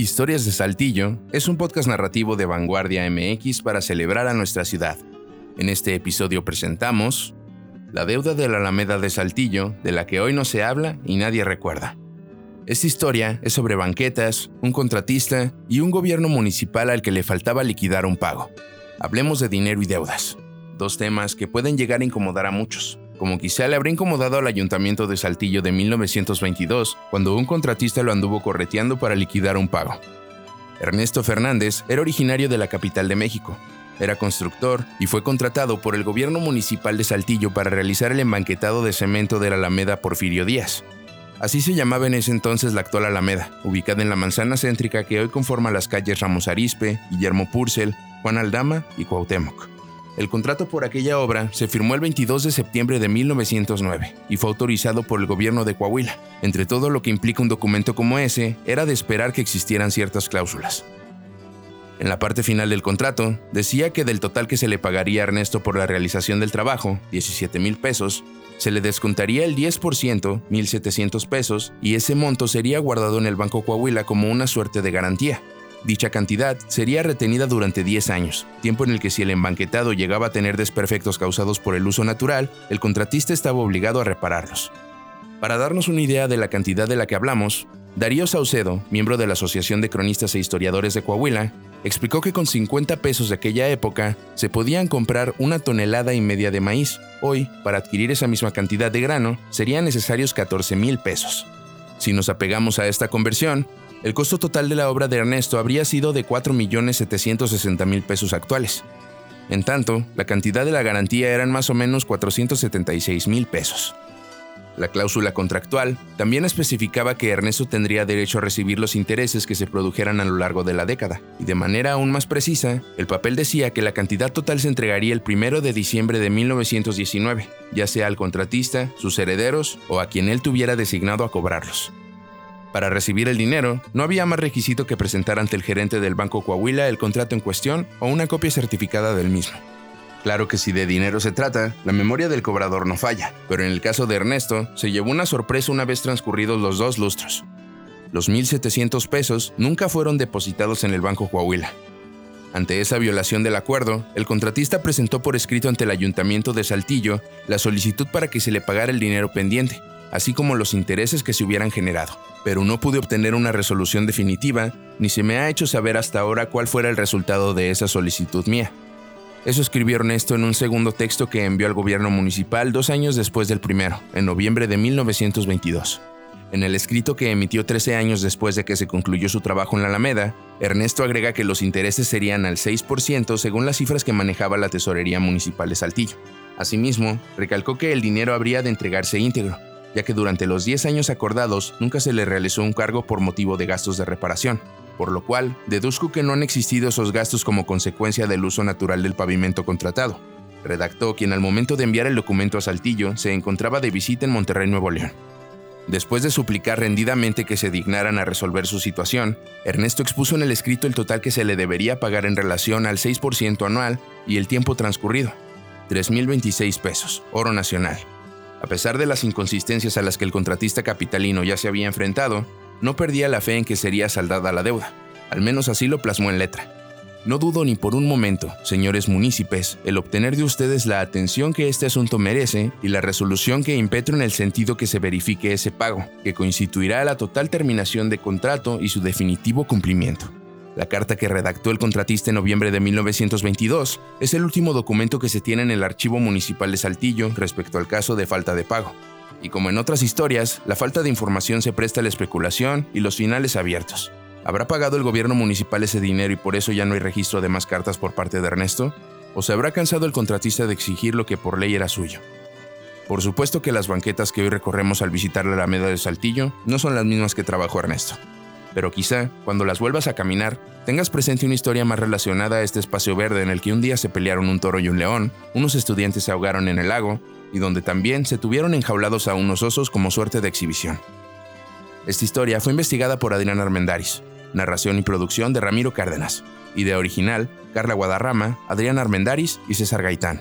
Historias de Saltillo es un podcast narrativo de Vanguardia MX para celebrar a nuestra ciudad. En este episodio presentamos La deuda de la Alameda de Saltillo, de la que hoy no se habla y nadie recuerda. Esta historia es sobre banquetas, un contratista y un gobierno municipal al que le faltaba liquidar un pago. Hablemos de dinero y deudas, dos temas que pueden llegar a incomodar a muchos como quizá le habría incomodado al ayuntamiento de Saltillo de 1922, cuando un contratista lo anduvo correteando para liquidar un pago. Ernesto Fernández era originario de la capital de México. Era constructor y fue contratado por el gobierno municipal de Saltillo para realizar el embanquetado de cemento de la Alameda Porfirio Díaz. Así se llamaba en ese entonces la actual Alameda, ubicada en la manzana céntrica que hoy conforma las calles Ramos Arispe, Guillermo Purcell, Juan Aldama y Cuauhtémoc. El contrato por aquella obra se firmó el 22 de septiembre de 1909 y fue autorizado por el gobierno de Coahuila. Entre todo lo que implica un documento como ese, era de esperar que existieran ciertas cláusulas. En la parte final del contrato, decía que del total que se le pagaría a Ernesto por la realización del trabajo, 17 mil pesos, se le descontaría el 10%, 1.700 pesos, y ese monto sería guardado en el Banco Coahuila como una suerte de garantía. Dicha cantidad sería retenida durante 10 años, tiempo en el que si el embanquetado llegaba a tener desperfectos causados por el uso natural, el contratista estaba obligado a repararlos. Para darnos una idea de la cantidad de la que hablamos, Darío Saucedo, miembro de la Asociación de Cronistas e Historiadores de Coahuila, explicó que con 50 pesos de aquella época se podían comprar una tonelada y media de maíz. Hoy, para adquirir esa misma cantidad de grano, serían necesarios 14 mil pesos. Si nos apegamos a esta conversión, el costo total de la obra de Ernesto habría sido de 4.760.000 pesos actuales. En tanto, la cantidad de la garantía eran más o menos 476.000 pesos. La cláusula contractual también especificaba que Ernesto tendría derecho a recibir los intereses que se produjeran a lo largo de la década, y de manera aún más precisa, el papel decía que la cantidad total se entregaría el 1 de diciembre de 1919, ya sea al contratista, sus herederos o a quien él tuviera designado a cobrarlos. Para recibir el dinero, no había más requisito que presentar ante el gerente del Banco Coahuila el contrato en cuestión o una copia certificada del mismo. Claro que si de dinero se trata, la memoria del cobrador no falla, pero en el caso de Ernesto, se llevó una sorpresa una vez transcurridos los dos lustros. Los 1.700 pesos nunca fueron depositados en el Banco Coahuila. Ante esa violación del acuerdo, el contratista presentó por escrito ante el ayuntamiento de Saltillo la solicitud para que se le pagara el dinero pendiente, así como los intereses que se hubieran generado. Pero no pude obtener una resolución definitiva, ni se me ha hecho saber hasta ahora cuál fuera el resultado de esa solicitud mía. Eso escribió Ernesto en un segundo texto que envió al gobierno municipal dos años después del primero, en noviembre de 1922. En el escrito que emitió 13 años después de que se concluyó su trabajo en la Alameda, Ernesto agrega que los intereses serían al 6% según las cifras que manejaba la Tesorería Municipal de Saltillo. Asimismo, recalcó que el dinero habría de entregarse íntegro, ya que durante los 10 años acordados nunca se le realizó un cargo por motivo de gastos de reparación, por lo cual deduzco que no han existido esos gastos como consecuencia del uso natural del pavimento contratado. Redactó quien al momento de enviar el documento a Saltillo se encontraba de visita en Monterrey, Nuevo León. Después de suplicar rendidamente que se dignaran a resolver su situación, Ernesto expuso en el escrito el total que se le debería pagar en relación al 6% anual y el tiempo transcurrido, 3.026 pesos, oro nacional, a pesar de las inconsistencias a las que el contratista capitalino ya se había enfrentado, no perdía la fe en que sería saldada la deuda. Al menos así lo plasmó en letra. No dudo ni por un momento, señores municipios, el obtener de ustedes la atención que este asunto merece y la resolución que impetro en el sentido que se verifique ese pago, que constituirá la total terminación de contrato y su definitivo cumplimiento. La carta que redactó el contratista en noviembre de 1922 es el último documento que se tiene en el Archivo Municipal de Saltillo respecto al caso de falta de pago. Y como en otras historias, la falta de información se presta a la especulación y los finales abiertos. ¿Habrá pagado el gobierno municipal ese dinero y por eso ya no hay registro de más cartas por parte de Ernesto? ¿O se habrá cansado el contratista de exigir lo que por ley era suyo? Por supuesto que las banquetas que hoy recorremos al visitar la Alameda de Saltillo no son las mismas que trabajó Ernesto pero quizá, cuando las vuelvas a caminar, tengas presente una historia más relacionada a este espacio verde en el que un día se pelearon un toro y un león, unos estudiantes se ahogaron en el lago, y donde también se tuvieron enjaulados a unos osos como suerte de exhibición. Esta historia fue investigada por Adrián Armendaris, narración y producción de Ramiro Cárdenas, idea original, Carla Guadarrama, Adrián Armendaris y César Gaitán.